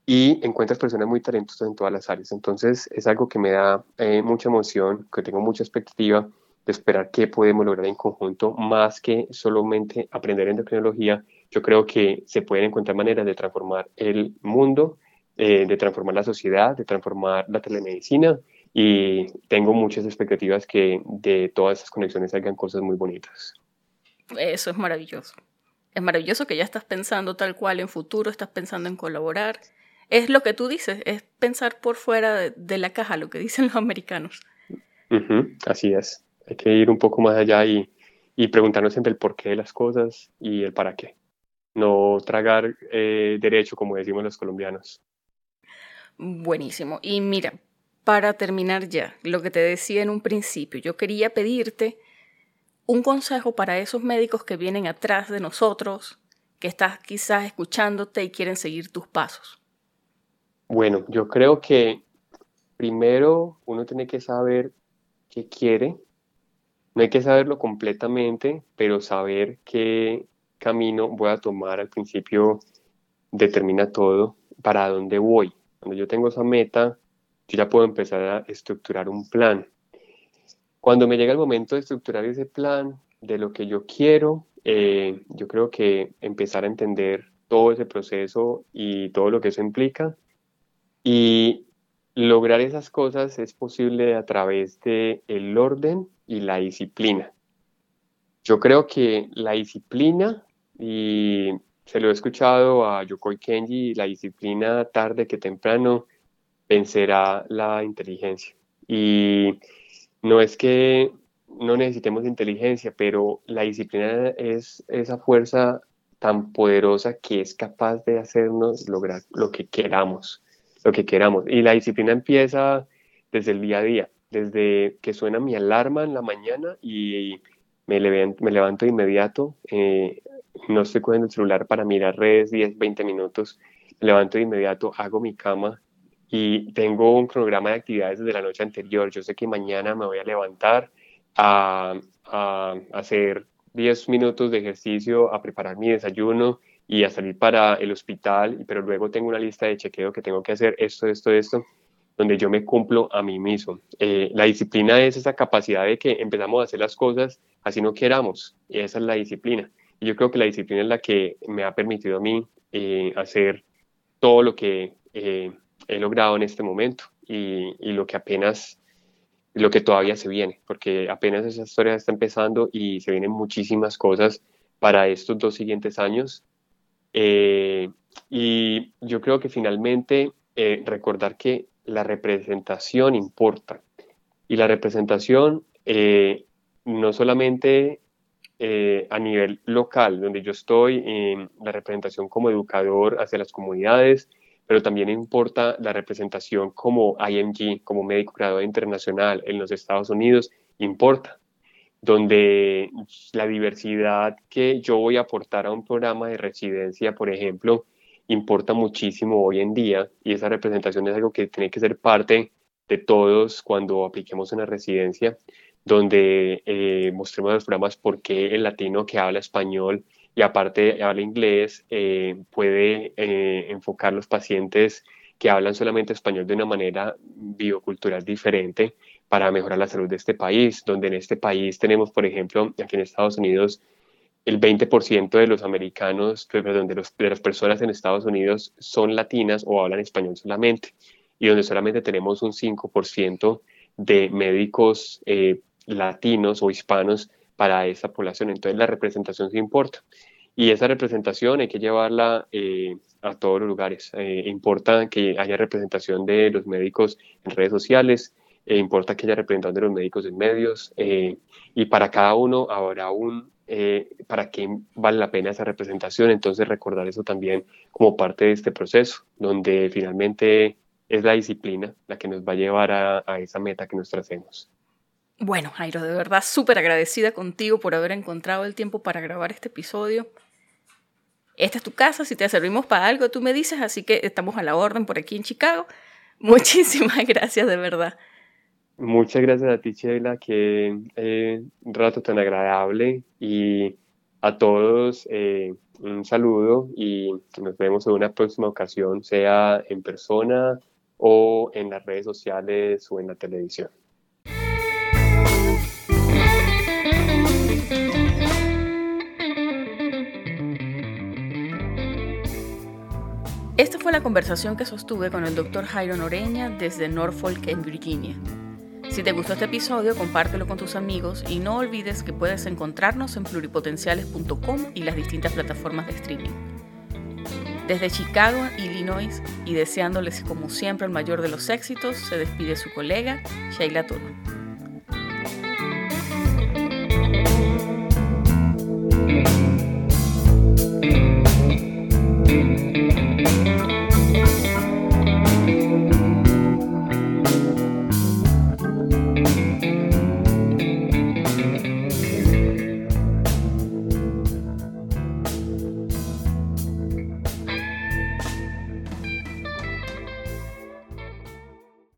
y encuentras personas muy talentosas en todas las áreas. Entonces, es algo que me da eh, mucha emoción, que tengo mucha expectativa de esperar qué podemos lograr en conjunto, más que solamente aprender endocrinología. Yo creo que se pueden encontrar maneras de transformar el mundo, eh, de transformar la sociedad, de transformar la telemedicina y tengo muchas expectativas que de todas esas conexiones salgan cosas muy bonitas. Eso es maravilloso. Es maravilloso que ya estás pensando tal cual en futuro, estás pensando en colaborar. Es lo que tú dices, es pensar por fuera de, la caja, lo que dicen los americanos. así es. Hay que ir un poco más allá y, y preguntarnos siempre el porqué de las cosas y el para qué. No tragar eh, derecho, como decimos los colombianos. Buenísimo. Y mira, para terminar ya, lo que te decía en un principio, yo quería pedirte un consejo para esos médicos que vienen atrás de nosotros, que estás quizás escuchándote y quieren seguir tus pasos. Bueno, yo creo que primero uno tiene que saber qué quiere no hay que saberlo completamente, pero saber qué camino voy a tomar al principio determina todo para dónde voy. Cuando yo tengo esa meta, yo ya puedo empezar a estructurar un plan. Cuando me llega el momento de estructurar ese plan de lo que yo quiero, eh, yo creo que empezar a entender todo ese proceso y todo lo que eso implica. Y lograr esas cosas es posible a través del el orden y la disciplina. Yo creo que la disciplina, y se lo he escuchado a Yokoi Kenji, la disciplina tarde que temprano vencerá la inteligencia. Y no es que no necesitemos inteligencia, pero la disciplina es esa fuerza tan poderosa que es capaz de hacernos lograr lo que queramos, lo que queramos. Y la disciplina empieza desde el día a día desde que suena mi alarma en la mañana y me, levanto, de inmediato, eh, no estoy cogiendo el celular para mirar redes 10, 20 minutos, levanto de inmediato, hago mi cama y tengo un programa de actividades desde la noche anterior. Yo sé que mañana me voy a levantar a, a hacer 10 minutos de ejercicio, a preparar mi desayuno y a salir para el hospital, pero luego tengo una lista de chequeo que tengo que hacer esto, esto, esto donde yo me cumplo a mí mismo. Eh, la disciplina es esa capacidad de que empezamos a hacer las cosas así no queramos, y esa es la disciplina. Y yo creo que la disciplina es la que me ha permitido a mí eh, hacer todo lo que eh, he logrado en este momento y, y, lo que apenas, lo que todavía se viene, porque apenas esa historia está empezando y se vienen muchísimas cosas para estos dos siguientes años. y yo creo que finalmente recordar que la representación importa. Y la representación eh, no solamente eh, a nivel local, donde yo estoy, en la representación como educador hacia las comunidades, pero también importa la representación como IMG, como médico graduado internacional en los Estados Unidos, importa. donde la diversidad que yo voy a aportar a un programa de residencia, por ejemplo, importa muchísimo hoy en día y esa representación es algo que tiene que ser parte de todos cuando apliquemos una residencia, donde eh, mostremos los programas por qué el latino que habla español y aparte habla inglés eh, puede eh, enfocar los pacientes que hablan solamente español de una manera biocultural diferente para mejorar la salud de este país, donde en este país tenemos, por ejemplo, aquí en Estados Unidos, el 20% de los americanos, perdón, de, los, de las personas en Estados Unidos son latinas o hablan español solamente, y donde solamente tenemos un 5% de médicos eh, latinos o hispanos para esa población. Entonces la representación sí importa. Y esa representación hay que llevarla eh, a todos los lugares. Eh, importa que haya representación de los médicos en redes sociales, eh, importa que haya representación de los médicos en medios, y para cada uno habrá un para qué vale la pena esa representación. Entonces recordar eso también como parte de este proceso, donde finalmente es la disciplina la que nos va a llevar a, a esa meta que nos tracemos. Bueno, Jairo, de verdad súper agradecida contigo por haber encontrado el tiempo para grabar este episodio. Esta es tu casa, si te servimos para algo, tú me dices, así que estamos a la orden por aquí en Chicago. (laughs) Muchísimas gracias, de verdad. Muchas gracias a ti, Sheila, que eh, un rato tan agradable y a todos eh, un saludo y nos vemos en una próxima ocasión, sea en persona o en las redes sociales o en la televisión. Esta fue la conversación que sostuve con el doctor Jairo Noreña desde Norfolk, en Virginia. Si te gustó este episodio, compártelo con tus amigos y no olvides que puedes encontrarnos en pluripotenciales.com y las distintas plataformas de streaming. Desde Chicago, Illinois, y deseándoles como siempre el mayor de los éxitos, se despide su colega, Sheila Toro.